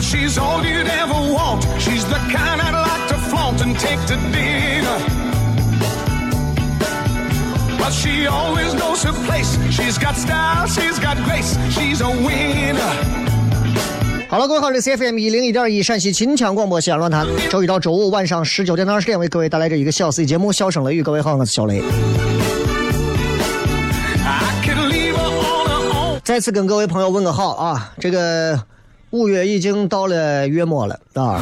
She's all you'd ever want. She's the kind I'd like to flaunt and take to dinner. But she always knows her place. She's got style, she's got grace. She's a winner. 好了，各位好，这是 FM 一零一点一陕西秦腔广播西安论坛，周一到周五晚上十九点到二十点为各位带来这一个小时的节目《笑声雷雨》。各位好，我是小雷。再次跟各位朋友问个好啊！这个五月已经到了月末了啊！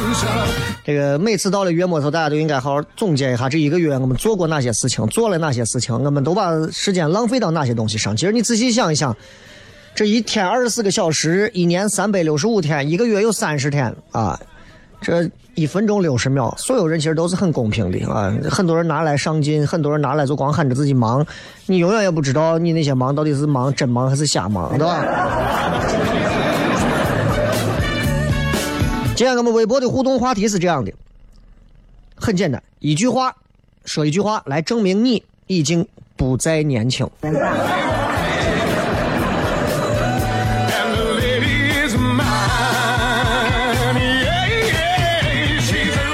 这个每次到了月末的时候，大家都应该好好总结一下这一个月我们做过哪些事情，做了哪些事情，我们都把时间浪费到哪些东西上。其实你仔细想一想，这一天二十四个小时，一年三百六十五天，一个月有三十天啊，这一分钟六十秒，所有人其实都是很公平的啊。很多人拿来上进，很多人拿来就光喊着自己忙，你永远也不知道你那些忙到底是忙真忙还是瞎忙，对吧？今天我们微博的互动话题是这样的，很简单，一句话，说一句话来证明你已经不再年轻。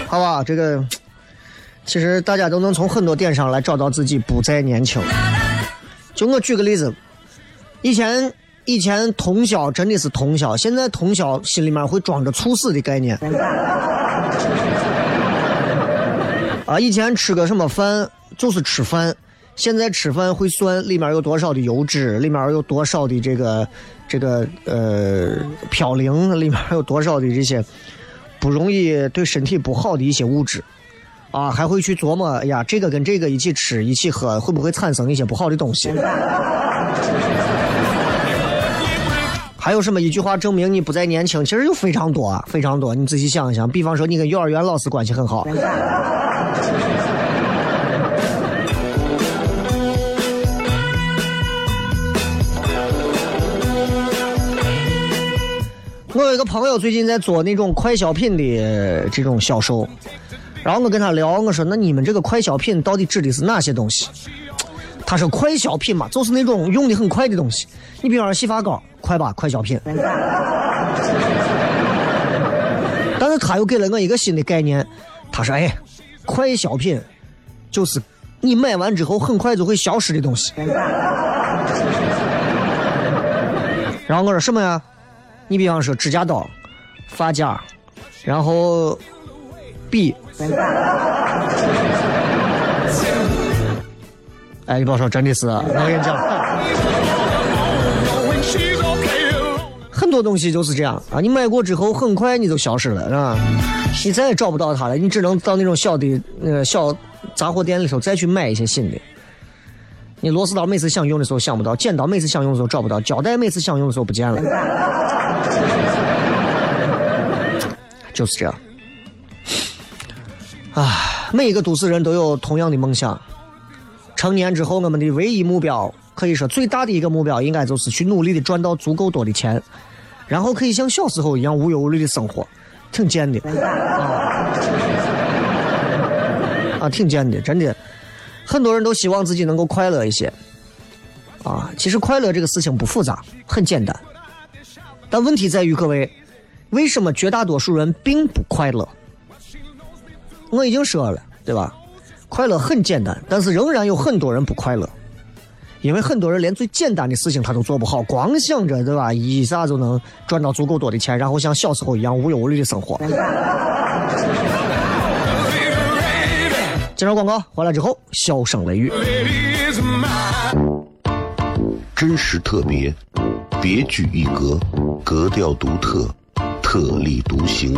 好吧，这个其实大家都能从很多点上来找到自己不再年轻。就我举个例子，以前以前通宵真的是通宵，现在通宵心里面会装着猝死的概念。啊，以前吃个什么饭就是吃饭，现在吃饭会算里面有多少的油脂，里面有多少的这个这个呃嘌呤，里面有多少的这些不容易对身体不好的一些物质。啊，还会去琢磨，哎呀，这个跟这个一起吃、一起喝，会不会产生一些不好的东西？还有什么一句话证明你不再年轻？其实有非常多啊，非常多。你仔细想一想，比方说你跟幼儿园老师关系很好，我有一个朋友最近在做那种快消品的这种销售，然后我跟他聊，我说那你们这个快消品到底指的是哪些东西？他说快消品嘛，就是那种用的很快的东西。你比方说洗发膏，快吧，快消品。但是他又给了我一个新的概念，他说：“哎，快消品就是你买完之后很快就会消失的东西。”然后我说什么呀？你比方说指甲刀、发夹，然后笔。哎，你别说，真的是，我跟你讲.很多东西就是这样啊，你买过之后，很快你就消失了，是吧？你再也找不到它了，你只能到那种小的那个小杂货店里头再去买一些新的。你螺丝刀每次想用的时候想不到，剪刀每次想用的时候找不到，胶带每次想用的时候不见了，就是这样。啊，每一个都市人都有同样的梦想。成年之后，我们的唯一目标可以说最大的一个目标，应该就是去努力的赚到足够多的钱，然后可以像小时候一样无忧无虑的生活，挺贱的啊，挺贱的，真的。很多人都希望自己能够快乐一些，啊，其实快乐这个事情不复杂，很简单。但问题在于各位，为什么绝大多数人并不快乐？我已经说了，对吧？快乐很简单，但是仍然有很多人不快乐，因为很多人连最简单的事情他都做不好，光想着对吧，一下就能赚到足够多的钱，然后像小时候一样无忧无虑的生活。介绍广告回来之后，笑声雷雨。真实特别，别具一格，格调独特，特立独行，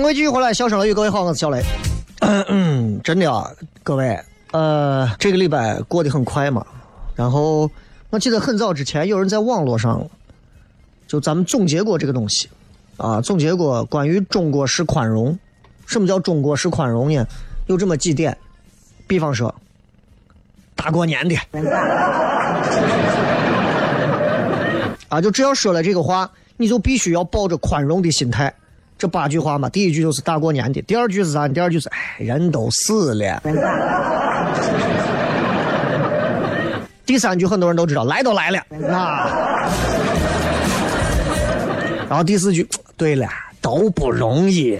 迎各位继续回来，笑声雷雨，各位好，我是小雷。嗯，真的啊，各位，呃，这个礼拜过得很快嘛。然后我记得很早之前有人在网络上，就咱们总结过这个东西，啊，总结过关于中国式宽容。什么叫中国式宽容呢？有这么几点，比方说，大过年的，啊，就只要说了这个话，你就必须要抱着宽容的心态。这八句话嘛，第一句就是大过年的，第二句是啥？第二句是哎，人都死了。第三句很多人都知道，来都来了啊。然后第四句，对了，都不容易。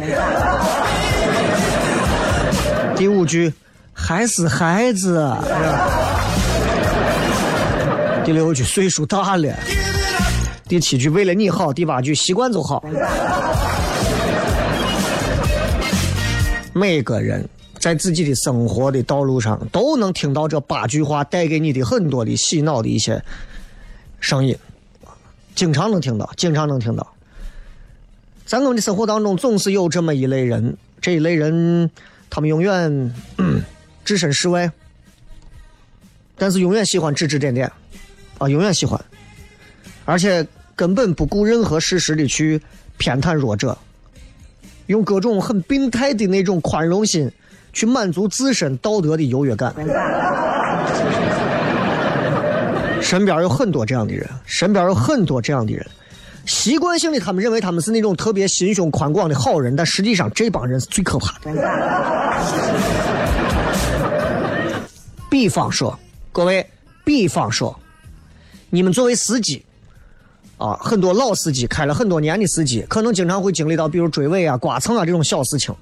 第五句，还是孩子。第六句，岁数大了。第七句，为了你好。第八句，习惯就好。每个人在自己的生活的道路上，都能听到这八句话带给你的很多的洗脑的一些声音，经常能听到，经常能听到。在我们的生活当中，总是有这么一类人，这一类人，他们永远置身事外，但是永远喜欢指指点点，啊，永远喜欢，而且根本不顾任何事实的去 偏袒弱者。用各种很病态的那种宽容心，去满足自身道德的优越感。身边有很多这样的人，身边有很多这样的人，习惯性的他们认为他们是那种特别心胸宽广的好人，但实际上这帮人是最可怕的。比方说，各位，比方说，你们作为司机。啊，很多老司机开了很多年的司机，可能经常会经历到，比如追尾啊、刮蹭啊这种小事情。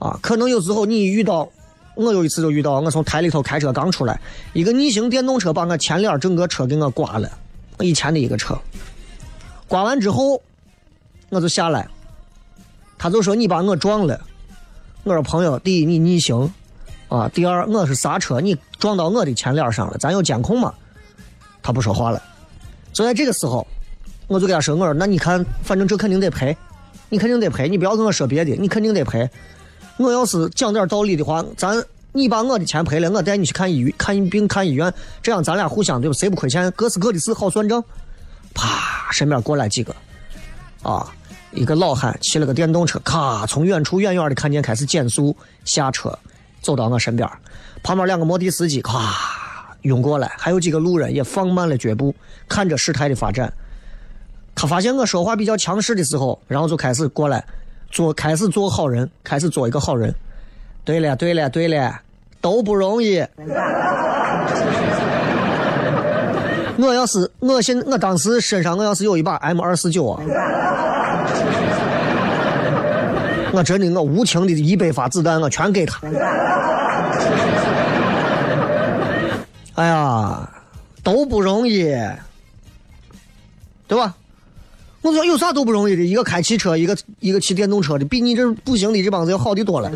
啊，可能有时候你遇到，我有一次就遇到，我从台里头开车刚出来，一个逆行电动车把我前脸整个车给我刮了，我以前的一个车。刮完之后，我就下来，他就说你把我撞了。我说朋友，第一你逆行，啊，第二我是刹车，你撞到我的前脸上了，咱有监控吗？他不说话了。就在这个时候，我就给他说，我说那你看，反正这肯定得赔，你肯定得赔，你不要跟我说别的，你肯定得赔。我要是讲点道理的话，咱你把我的钱赔了，我带你去看医、看病、看医院，这样咱俩互相对吧？谁不亏钱？各是各的事，好算账。啪，身边过来几个，啊，一个老汉骑了个电动车，咔，从远处远远的看见开始减速下车，走到我身边，旁边两个摩的司机咔涌过来，还有几个路人也放慢了脚步，看着事态的发展。他发现我说话比较强势的时候，然后就开始过来做，开始做好人，开始做一个好人。对了，对了，对了，都不容易。我要是我现我当时身上我要是有一把 M 二四九啊，我真的我无情的一百发子弹我全给他。哎呀，都不容易，对吧？我说有啥都不容易的，一个开汽车，一个一个骑电动车的，比你这步行的这帮子要好的多了，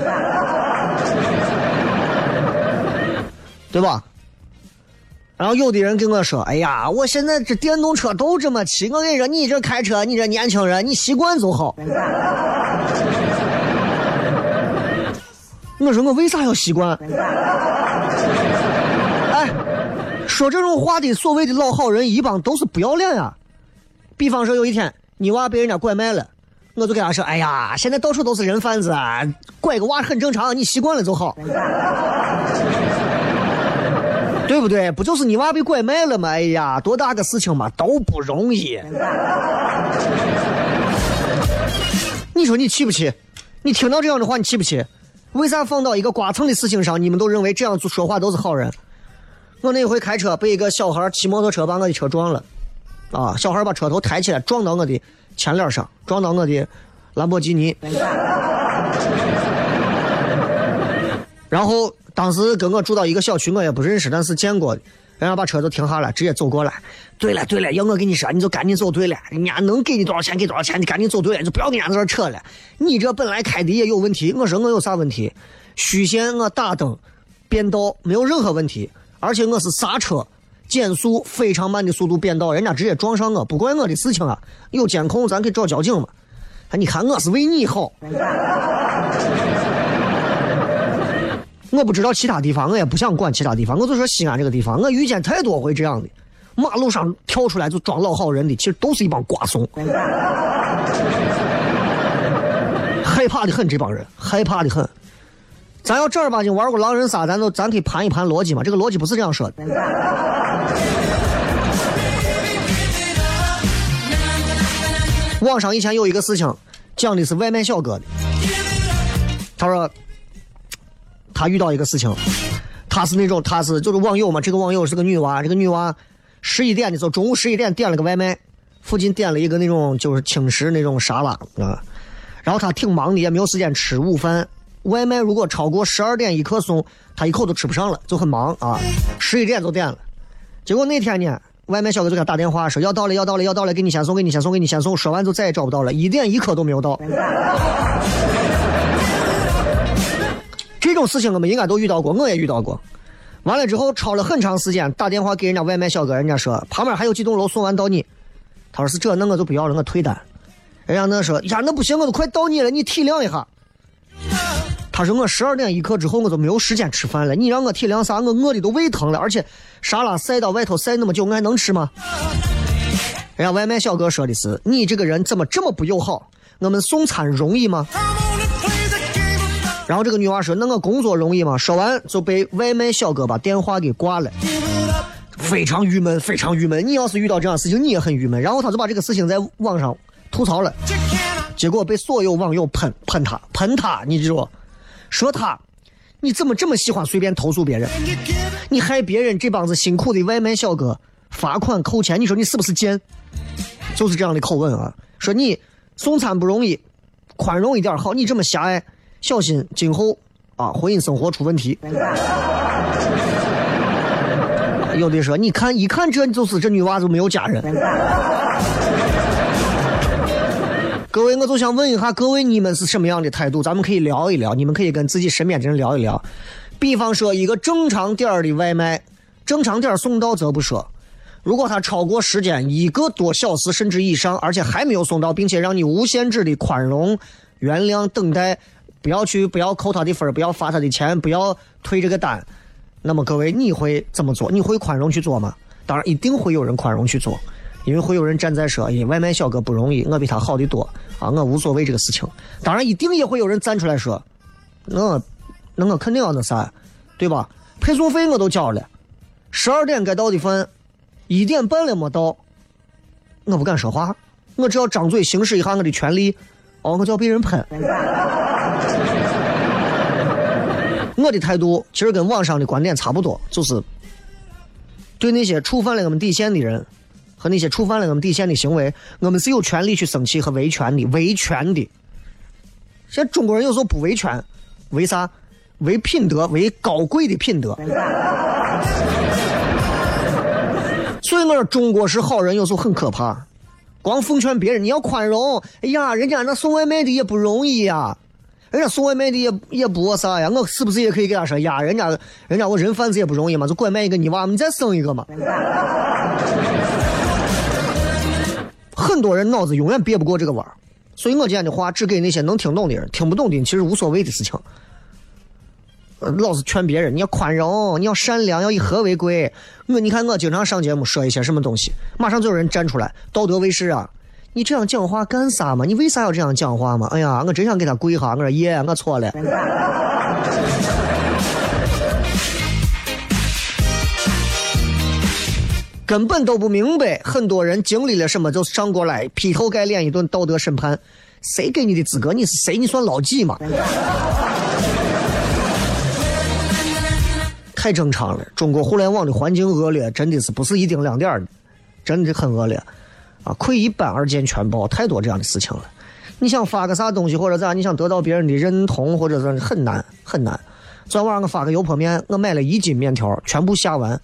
对吧？然后有的人跟我说：“哎呀，我现在这电动车都这么骑，我跟你说，你这开车，你这年轻人，你习惯就好。”我说我为啥要习惯？说这种话的所谓的老好人一帮都是不要脸呀。比方说有一天你娃被人家拐卖了，我就跟他说：“哎呀，现在到处都是人贩子啊，拐个娃很正常，你习惯了就好。”对不对？不就是你娃被拐卖了吗？哎呀，多大个事情嘛，都不容易。你说你气不气？你听到这样的话，你气不气？为啥放到一个刮蹭的事情上，你们都认为这样子说话都是好人？我那回开车被一个小孩骑摩托车把我的车撞了，啊，小孩把车头抬起来撞到我的前脸上，撞到我的兰博基尼，然后。当时跟我住到一个小区，我也不认识，但是见过。人家把车子停下来，直接走过来。对了对了，要我跟你说，你就赶紧走对了。人家能给你多少钱给多少钱，你赶紧走对了，就不要跟人家在这扯了。你这本来开的也有问题，我说我有啥问题？虚线我打灯变道没有任何问题，而且我是刹车减速非常慢的速度变道，人家直接撞上我，不怪我的事情啊。有监控，咱可以找交警嘛。你看我是为你好。我不知道其他地方，我也不想管其他地方。我就说西安这个地方，我遇见太多回这样的，马路上跳出来就装老好人的，其实都是一帮瓜怂，害怕的很。这帮人害怕的很。咱要正儿八经玩过狼人杀，咱都咱可以盘一盘逻辑嘛。这个逻辑不是这样说的。网上以前有一个事情，讲的是外卖小哥的，他说。他遇到一个事情，他是那种他是就是网友嘛，这个网友是个女娃，这个女娃十一点的时候，中午十一点点了个外卖，附近点了一个那种就是轻食那种沙拉啊，然后他挺忙的，也没有时间吃午饭，外卖如果超过十二点一刻送，他一口都吃不上了，就很忙啊，十一点就点了，结果那天呢，外卖小哥就给他打电话说要到了要到了要到了，给你先送给你先送给你先送，说完就再也找不到了，一点一刻都没有到。这种事情我们应该都遇到过，我也遇到过。完了之后，吵了很长时间，打电话给人家外卖小哥，人家说旁边还有几栋楼送完到你。他说是这，那我就不要了，我退单。人家那说呀，那不行，我都快到你了，你体谅一下。他说我十二点一刻之后我就没有时间吃饭了，你让我体谅啥？我饿的都胃疼了，而且沙拉晒到外头晒那么久，我还能吃吗？人家外卖小哥说的是，你这个人怎么这么不友好？我们送餐容易吗？然后这个女娃说：“那我工作容易吗？”说完就被外卖小哥把电话给挂了，非常郁闷，非常郁闷。你要是遇到这样的事情，你也很郁闷。然后他就把这个事情在网上吐槽了，结果被所有网友喷喷他，喷他，你知道说他，你怎么这么喜欢随便投诉别人？你害别人这帮子辛苦的外卖小哥罚款扣钱，你说你是不是贱？就是这样的口吻啊！说你送餐不容易，宽容一点好，你这么狭隘。小心今后啊，婚姻生活出问题。有的说，你看一看这就是这女娃就没有家人。各位，我就想问一下各位，你们是什么样的态度？咱们可以聊一聊，你们可以跟自己身边的人聊一聊。比方说，一个正常点儿的外卖，正常点儿送到则不说，如果他超过时间一个多小时甚至以上，而且还没有送到，并且让你无限制的宽容、原谅、等待，不要去，不要扣他的分儿不要发他的钱，不要退这个单，那么各位，你会怎么做？你会宽容去做吗？当然，一定会有人宽容去做，因为会有人站在说，哎，外卖小哥不容易，我比他好的多啊，我无所谓这个事情。当然，一定也会有人站出来说，那那我肯定要那啥，对吧？配送费我都交了，十二点该到的饭。一点半了没到，我不敢说话，我只要张嘴行使一下我的权利，哦，我就要被人喷。我的态度其实跟网上的观点差不多，就是对那些触犯了我们底线的人那些触犯了我们底线的行为，我们是有权利去生气和维权的，维权的。现在中国人有时候不维权，为啥？为品德，为高贵的品德。所以我说中国是好人，有时候很可怕。光奉劝别人你要宽容，哎呀，人家那送外卖的也不容易呀，人家送外卖的也也不啥呀，我是不是也可以给他说呀？人家人家我人贩子也不容易嘛，就拐卖一个泥娃，你再生一个嘛。很多人脑子永远别不过这个弯儿，所以我今天的话只给那些能听懂的人，听不懂的其实无所谓的事情。老是劝别人，你要宽容，你要善良，要以和为贵。我你看，我经常上节目说一些什么东西，马上就有人站出来，道德卫士啊！你这样讲话干啥嘛？你为啥要这样讲话嘛？哎呀，我真想给他跪下！我说爷，我错了。根本都不明白，很多人经历了什么就上过来劈头盖脸一顿道德审判，谁给你的资格？你是谁？你算老几嘛？太正常了，中国互联网的环境恶劣，真的是不是一丁两点的，真的很恶劣，啊，窥一斑而见全豹，太多这样的事情了。你想发个啥东西或者咋，你想得到别人的认同或者是很难很难。昨晚上我发个油泼面，我买了一斤面条，全部下完，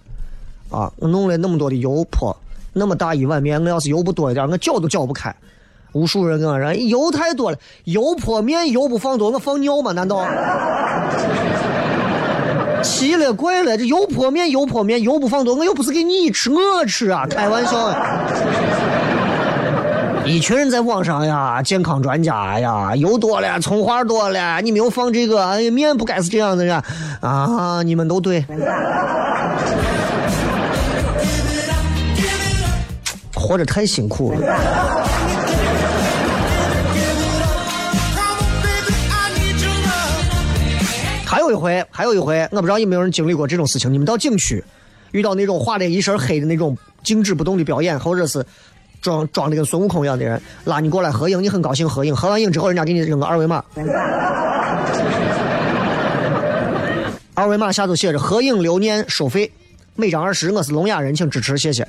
啊，我弄了那么多的油泼，那么大一碗面，我要是油不多一点，我搅都搅不开。无数人跟我说油太多了，油泼面油不放多，我放尿吗？难道？奇了怪了，这油泼面油泼面油不放多，我又不是给你吃，我吃啊，开玩笑。一群人在网上呀，健康专家呀，油多了，葱花多了，你没有放这个，哎呀，面不该是这样的呀，啊，你们都对，活着太辛苦了。还有一回，还有一回，我不知道有没有人经历过这种事情。你们到景区，遇到那种画的一身黑的那种静止不动的表演，或者是装装的跟孙悟空一样的人，拉你过来合影，你很高兴合影，合完影之后，人家给你扔个二维码，二维码下头写着“合影留念，收费，每张二十，我是聋哑人，请支持，谢谢。”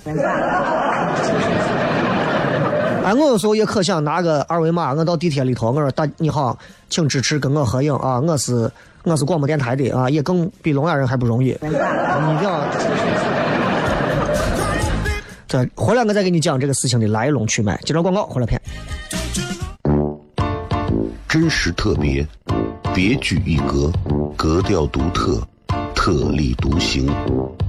哎，我有时候也可想拿个二维码，我到地铁里头，我说大你好，请支持跟我合影啊，我是。我是广播电台的啊，也更比聋哑人还不容易。你一定要，这回来我再给你讲这个事情的来龙去脉。接着广告，回来片。真实特别，别具一格，格调独特，特立独行，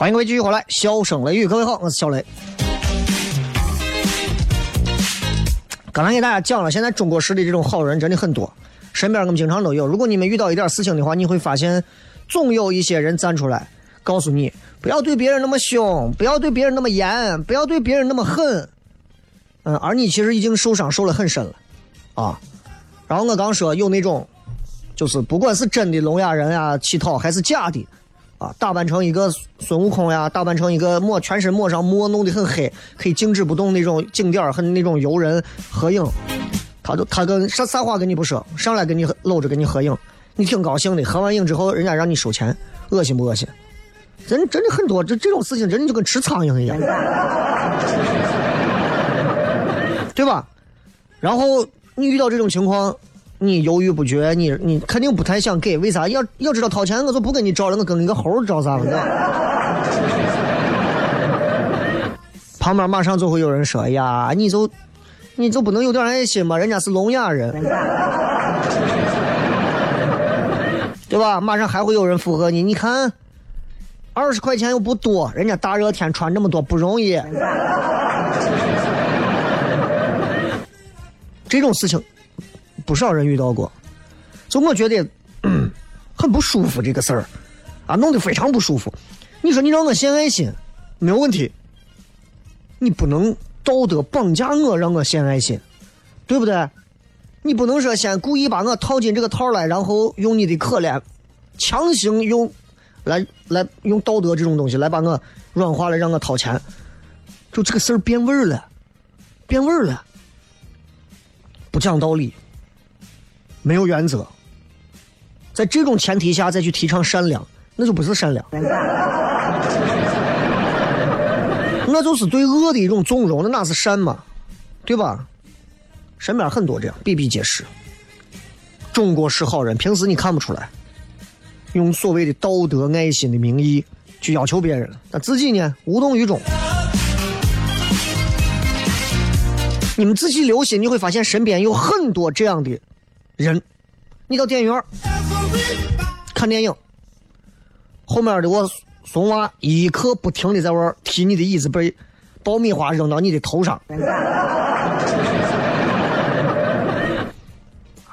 欢迎各位继续回来，笑声雷雨，各位好，我是小雷。刚才给大家讲了，现在中国式的这种好人真的很多，身边我们经常都有。如果你们遇到一点事情的话，你会发现，总有一些人站出来告诉你，不要对别人那么凶，不要对别人那么严，不要对别人那么狠。嗯，而你其实已经受伤受了很深了，啊。然后我刚说有那种，就是不管是真的聋哑人啊乞讨，还是假的。啊，打扮成一个孙悟空呀，打扮成一个抹全身抹上墨，弄得很黑，可以静止不动那种景点和那种游人合影，他都他跟啥啥话跟你不说，上来跟你搂着跟你合影，你挺高兴的。合完影之后，人家让你收钱，恶心不恶心？真真的很多，这这种事情真的就跟吃苍蝇一样，对吧？然后你遇到这种情况。你犹豫不决，你你肯定不太想给，为啥？要要知道掏钱，我就不跟你照了，我跟一个猴照啥了？旁边马上就会有人说：“哎呀，你就你就不能有点爱心吗？人家是聋哑人，对吧？”马上还会有人附和你，你看，二十块钱又不多，人家大热天穿这么多不容易，这种事情。不少人遇到过，就我觉得 很不舒服这个事儿，啊，弄得非常不舒服。你说你让我献爱心，没有问题，你不能道德绑架我，让我献爱心，对不对？你不能说先故意把我套进这个套来，然后用你的可怜，强行用来来用道德这种东西来把我软化了，让我掏钱，就这个事儿变味儿了，变味儿了，不讲道理。没有原则，在这种前提下再去提倡善良，那就不是善良，那就是对恶的一种纵容，那哪是善嘛？对吧？身边很多这样，比比皆是。中国式好人，平时你看不出来，用所谓的道德爱心的名义去要求别人，但自己呢无动于衷。你们仔细留心，你会发现身边有很多这样的。人，你到电影院看电影，后面的我怂娃一刻不停的在玩踢你的椅子背，爆米花扔到你的头上，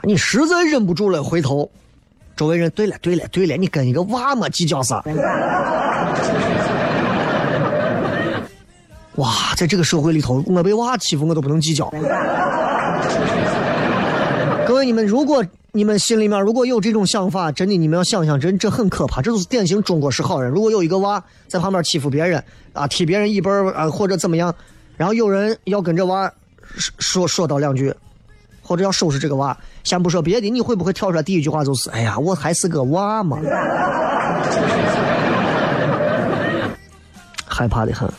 你实在忍不住了，回头，周围人对了对了对了，你跟一个娃么计较啥？哇，在这个社会里头，我被娃欺负我都不能计较。各位，你们如果你们心里面如果有这种想法，真的你们要想想，真这很可怕，这都是典型中国式好人。如果有一个娃在旁边欺负别人啊，踢别人一背啊，或者怎么样，然后有人要跟这娃说说到两句，或者要收拾这个娃，先不说别的，你会不会跳出来第一句话就是：哎呀，我还是个娃嘛，害怕的很。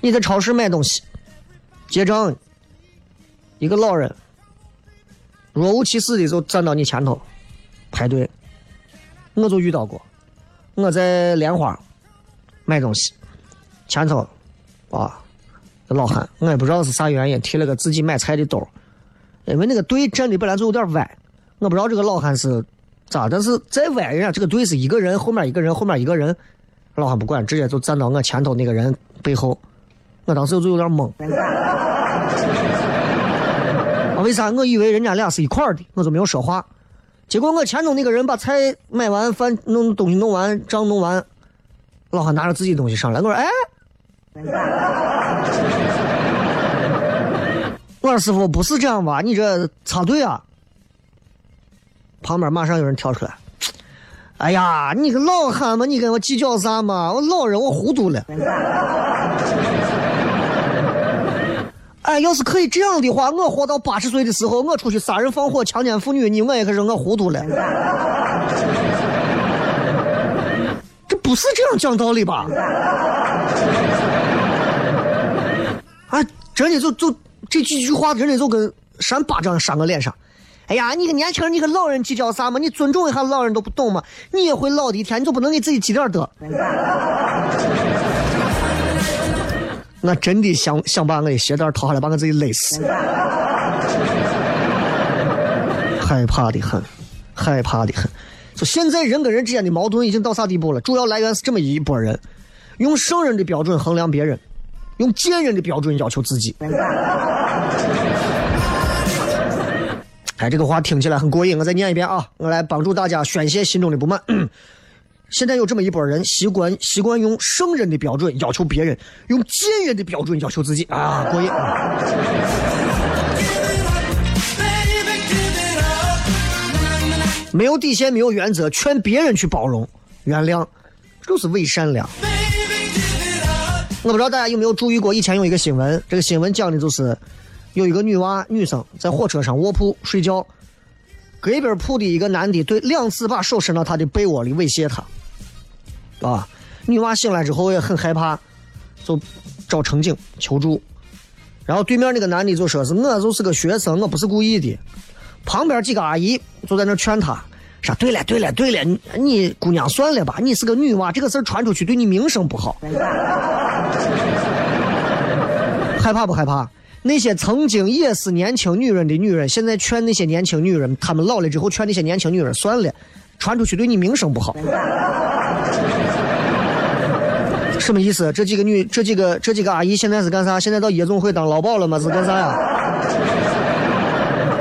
你在超市买东西，结账，一个老人。若无其事的就站到你前头排队，我就遇到过。我在莲花买东西，前头啊，老汉，我也不知道是啥原因，提了个自己买菜的兜，因为那个队站的本来就有点歪，我不知道这个老汉是咋，但是再歪，人家这个队是一个人后面一个人后面一个人，老汉不管，直接就站到我前头那个人背后，我当时就有点懵。为啥？我以为人家俩是一块儿的，我就没有说话。结果我前头那个人把菜买完，饭弄东西弄完，账弄完，老汉拿着自己东西上来，我说：“哎，我说师傅不是这样吧？你这插队啊！”旁边马上有人跳出来：“哎呀，你个老汉嘛，你跟我计较啥嘛？我老人我糊涂了。”哎，要是可以这样的话，我活到八十岁的时候，我出去杀人放火、强奸妇女，你我也可是我糊涂了。这不是这样讲道理吧？啊，真的就就这几句话，真的就跟扇巴掌扇我脸上。哎呀，你个年轻人，你跟老人计较啥嘛？你尊重一下老人都不懂吗？你也会老的一天，你就不能给自己积点德？我真的想想把我的鞋带脱下来，把我自己勒死，害怕的很，害怕的很。就现在人跟人之间的矛盾已经到啥地步了？主要来源是这么一拨人，用圣人的标准衡量别人，用贱人的标准要求自己。哎，这个话听起来很过瘾，我再念一遍啊，我来帮助大家宣泄心中的不满。现在有这么一波人，习惯习惯用圣人的标准要求别人，用贱人的标准要求自己啊，过瘾。没有底线，没有原则，劝别人去包容、原谅，就是伪善良。我不知道大家有没有注意过，以前有一个新闻，这个新闻讲的就是有一个女娃女生在火车上卧铺睡觉，隔壁铺的一个男的对两次把手伸到她的被窝里猥亵她，啊，女娃醒来之后也很害怕，就找乘警求助，然后对面那个男的就说是我就是个学生，我不是故意的。旁边几个阿姨就在那劝他，说：“对了，对了，对了，你姑娘算了吧，你是个女娃，这个事儿传出去对你名声不好。”害怕不害怕？那些曾经也是年轻女人的女人，现在劝那些年轻女人，她们老了之后劝那些年轻女人算了，传出去对你名声不好。什么意思？这几个女，这几个这几个阿姨现在是干啥？现在到夜总会当老鸨了吗？是干啥呀？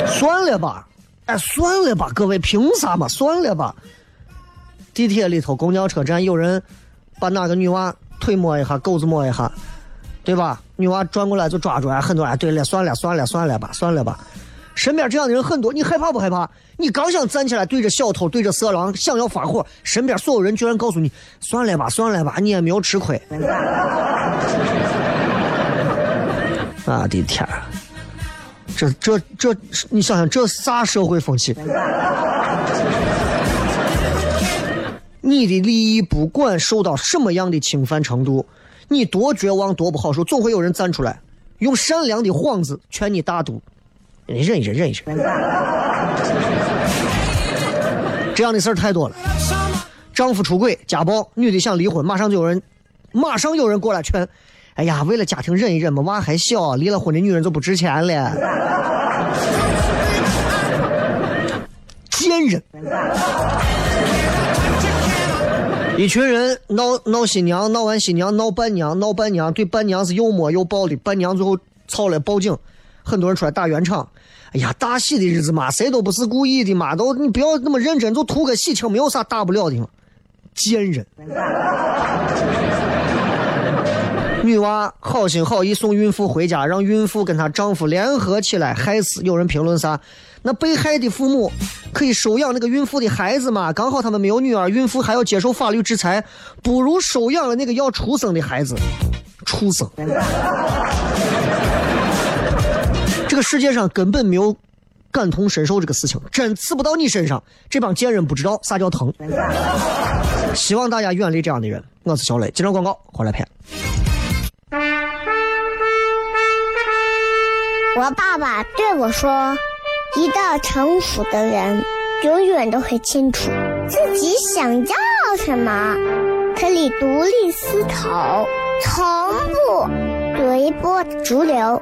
算了吧，哎，算了吧，各位，凭啥嘛？算了吧。地铁里头、公交车站有人把哪个女娃腿摸一下、狗子摸一下，对吧？女娃转过来就抓住，哎，很多人对了，算了，算了，算了吧，算了吧。身边这样的人很多，你害怕不害怕？你刚想站起来对着小偷、对着色狼想要发火，身边所有人居然告诉你算了吧，算了吧，你也没有吃亏。我的天！这这这，你想想这啥社会风气？你的利益不管受到什么样的侵犯程度，你多绝望多不好受，总会有人站出来，用善良的幌子劝你大度。你忍一忍，忍一忍。这样的事儿太多了。丈夫出轨、家暴，女的想离婚，马上就有人，马上有人过来劝。哎呀，为了家庭忍一忍嘛，娃还小，离了婚的女人就不值钱了。贱人！一群人闹闹新娘，闹完新娘闹伴娘，闹伴娘对伴娘是又摸又抱的，伴娘最后吵了报警，很多人出来打圆场。哎呀，大喜的日子嘛，谁都不是故意的嘛，都你不要那么认真，就图个喜庆，没有啥大不了的嘛。贱人！女娃好心好意送孕妇回家，让孕妇跟她丈夫联合起来害死。有人评论啥？那被害的父母可以收养那个孕妇的孩子嘛？刚好他们没有女儿，孕妇还要接受法律制裁，不如收养了那个要出生的孩子。畜生！世界上根本没有感同身受这个事情，真刺不到你身上。这帮贱人不知道啥叫疼。希望大家远离这样的人。我是小雷，接着广告回来片。我爸爸对我说：“一个成熟的人，永远都会清楚自己想要什么，可以独立思考，从不随波逐流，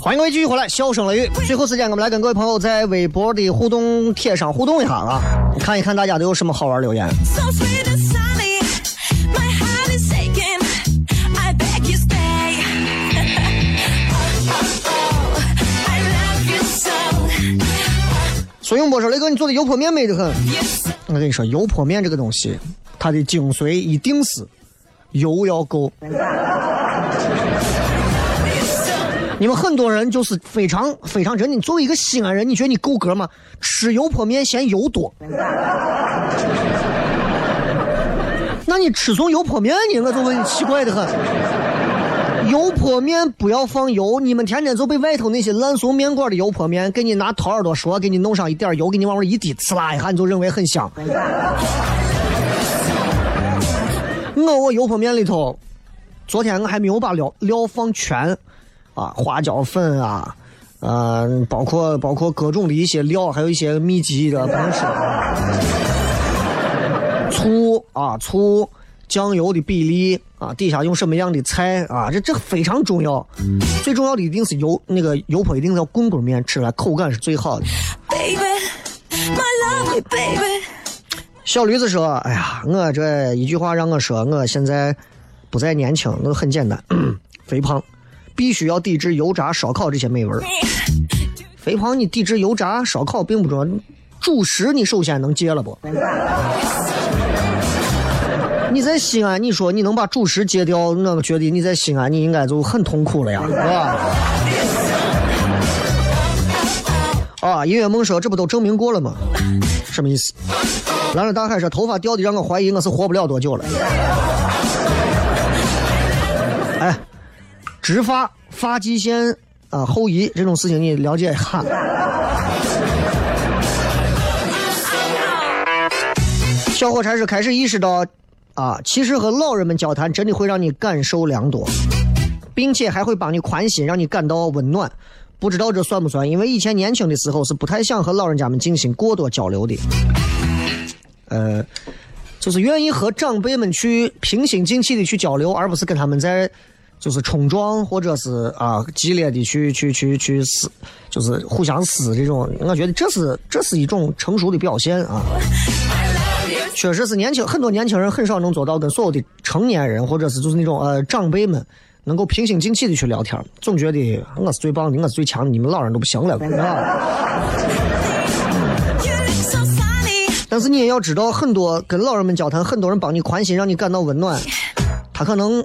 欢迎各位继续回来，笑声雷雨。最后时间，我们来跟各位朋友在微博的互动帖上互动一下啊，看一看大家都有什么好玩留言。所以我说雷哥，你做的油泼面美得很。我跟你说，油泼面这个东西，它的精髓一定是油要够。你们很多人就是非常非常真的。作为一个西安人，你觉得你够格吗？吃油泼面嫌油多，那你吃从油泼面呢？我就问你，奇怪的很。油泼面不要放油，你们天天就被外头那些烂俗面馆的油泼面给你拿掏耳朵说，给你弄上一点油，给你往上一滴，呲啦一下你就认为很香。我我油泼面里头，昨天我还没有把料料放全，啊，花椒粉啊，呃，包括包括各种的一些料，还有一些秘籍的，不能说。醋啊，醋，酱油的比例啊，底下用什么样的菜啊，这这非常重要。最重要的一定是油，那个油泼一定要棍棍面，吃出来口感是最好的。baby, my lovely baby. 小驴子说：“哎呀，我这一句话让我说，我现在不再年轻，那很简单，肥胖，必须要抵制油炸、烧烤这些美味。肥胖，你抵制油炸、烧烤并不重要，主食你首先能戒了不？你在西安，你说你能把主食戒掉，我觉得你在西安你应该就很痛苦了呀，是吧？”啊，音乐梦说这不都证明过了吗？什么意思？蓝着大海说头发掉的让我怀疑我是活不了多久了。哎，植发、发际线啊后移这种事情你了解一下。小火柴是开始意识到，啊，其实和老人们交谈真的会让你感受良多，并且还会帮你宽心，让你感到温暖。不知道这算不算？因为以前年轻的时候是不太想和老人家们进行过多交流的，呃，就是愿意和长辈们去平心静气的去交流，而不是跟他们在就是冲撞或者是啊激烈的去去去去撕，就是互相撕这种。我觉得这是这是一种成熟的表现啊。确实是年轻很多年轻人很少能做到跟所有的成年人或者是就是那种呃长辈们。能够平心静气的去聊天，总觉得我是最棒的，我是最强的，你们老人都不行了。对吧但是你也要知道，很多跟老人们交谈，很多人帮你宽心，让你感到温暖。他可能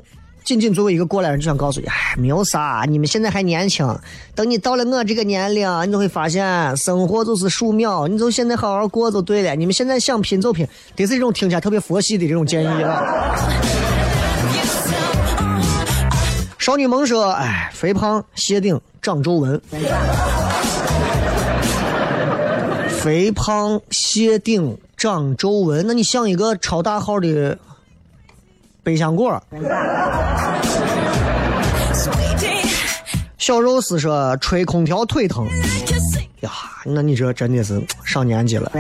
仅仅作为一个过来人，就想告诉你，哎，没有啥，你们现在还年轻，等你到了我这个年龄，你就会发现生活就是数秒，你就现在好好过就对了。你们现在想拼就拼，这是一种听起来特别佛系的这种建议啊。少女萌说：“哎，肥胖、谢顶、长皱纹。肥胖、谢顶、长皱纹，那你像一个超大号的百香果。小肉丝说：吹空调腿疼呀，那你这真的是上年纪了。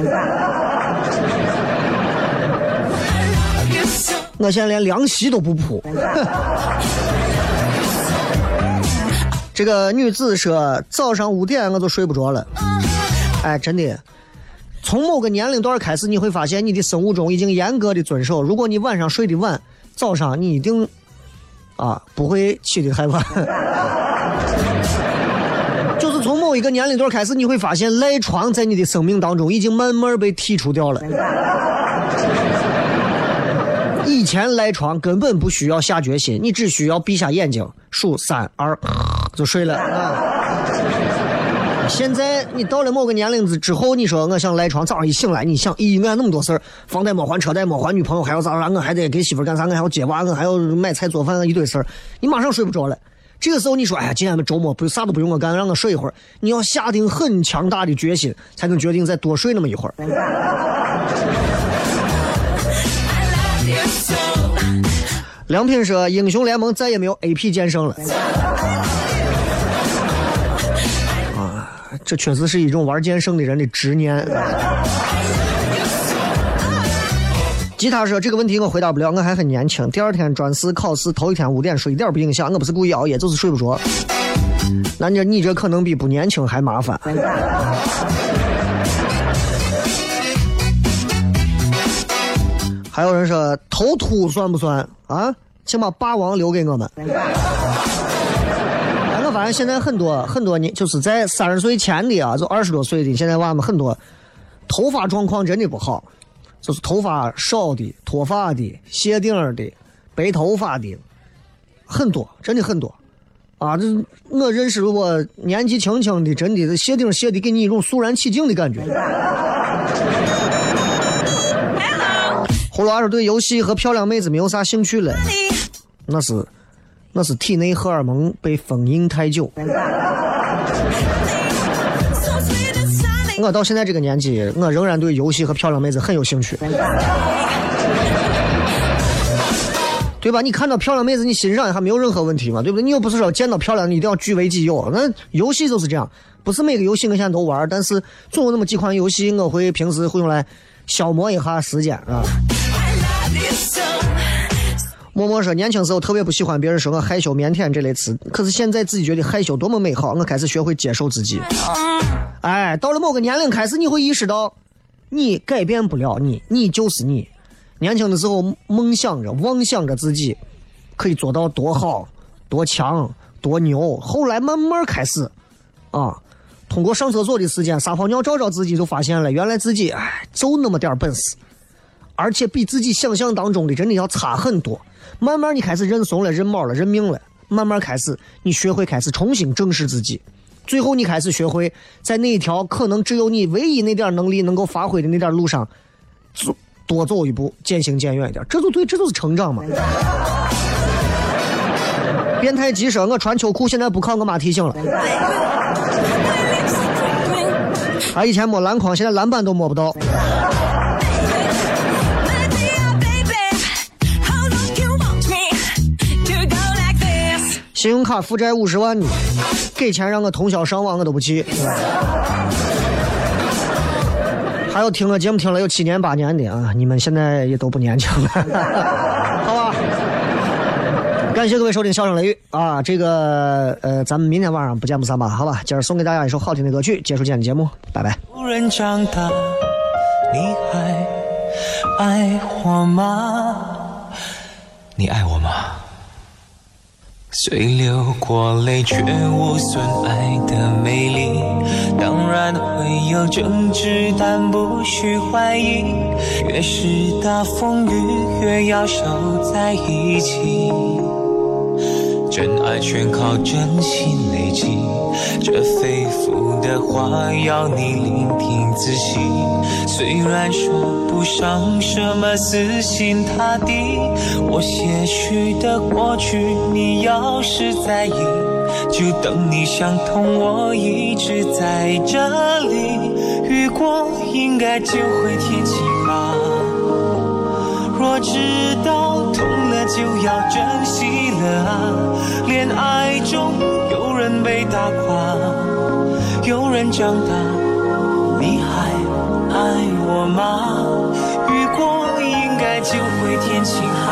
我现在连凉席都不铺。这个女子说，早上五点我就睡不着了。哎，真的，从某个年龄段开始，你会发现你的生物钟已经严格的遵守。如果你晚上睡得晚，早上你一定啊不会起得太晚。就是从某一个年龄段开始，你会发现赖床在你的生命当中已经慢慢被剔除掉了。以前赖床根本不需要下决心，你只需要闭下眼睛数三二就睡了啊。现在你到了某个年龄之之后，你说我想赖床，早上一醒来，你想，咦，我那么多事儿，房贷没还，车贷没还，女朋友还要咋咋，我还得给媳妇干啥，我还要接娃，我还要买菜做饭，一堆事儿，你马上睡不着了。这个时候你说，哎呀，今天周末不啥都不用我干，让我睡一会儿。你要下定很强大的决心，才能决定再多睡那么一会儿。良品说，英雄联盟再也没有 AP 剑圣了。这确实是一种玩剑圣的人的执念。吉他说这个问题我回答不了，我还很年轻。第二天专四考试，头一天五点睡，一点不影响。我不是故意熬夜，就是睡不着。那你你这可能比不年轻还麻烦。还有人说头秃算不算啊？请把霸王留给我们。哎，我发现在很多很多年，就是在三十岁前的啊，就二十多岁的，现在娃们很多头发状况真的不好，就是头发少的、脱发的、谢顶的、白头发的，很多，真的很多。啊，这我认识如果年纪轻轻的，真的是谢顶谢的给你一种肃然起敬的感觉。葫芦娃说对游戏和漂亮妹子没有啥兴趣了，那是，那是体内荷尔蒙被封印太久。我到现在这个年纪，我仍然对游戏和漂亮妹子很有兴趣，对吧？你看到漂亮妹子，你欣赏一下没有任何问题嘛，对不对？你又不是说见到漂亮你一定要据为己有，那游戏就是这样，不是每个游戏我现在都玩，但是总有那么几款游戏我会平时会用来消磨一下时间啊。I love you. 默默说，年轻时候特别不喜欢别人说我害羞、腼腆这类词，可是现在自己觉得害羞多么美好，我开始学会接受自己。哎，到了某个年龄开始，你会意识到，你改变不了你，你就是你。年轻的时候梦想着、妄想着自己可以做到多好、多强、多牛，后来慢慢开始，啊，通过上厕所的时间撒泡尿照照自己，就发现了原来自己哎就那么点本事。而且比自己想象当中的真的要差很多。慢慢你开始认怂了、认毛了、认命了，慢慢开始你学会开始重新正视自己，最后你开始学会在那一条可能只有你唯一那点能力能够发挥的那点路上，走多走一步，渐行渐远一点，这就对，这就是成长嘛。变态鸡说：“我穿秋裤，现在不靠我妈提醒了。啊，以前摸篮筐，现在篮板都摸不到。信用卡负债五十万呢，给钱让我通宵上网我都不去。还有听了节目听了有七年八年的啊，你们现在也都不年轻了，好吧？感谢各位收听《笑声雷雨》啊，这个呃，咱们明天晚上不见不散吧？好吧，今儿送给大家一首好听的歌曲，结束今天的节目，拜拜。无人长大，你还爱我吗？你爱我吗？虽流过泪，却无损爱的美丽。当然会有争执，但不需怀疑。越是大风雨，越要守在一起。真爱全靠真心累积，这肺腑的话要你聆听仔细。虽然说不上什么死心塌地，我些许的过去，你要是在意，就等你想通，我一直在这里。雨过应该就会天晴吧。若知道痛了就要珍惜的啊！恋爱中有人被打垮，有人长大，你还爱我吗？雨过应该就会天晴吧？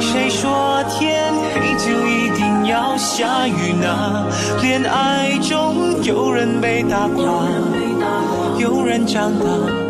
谁说天黑就一定要下雨呢？恋爱中有人被打垮，有人长大。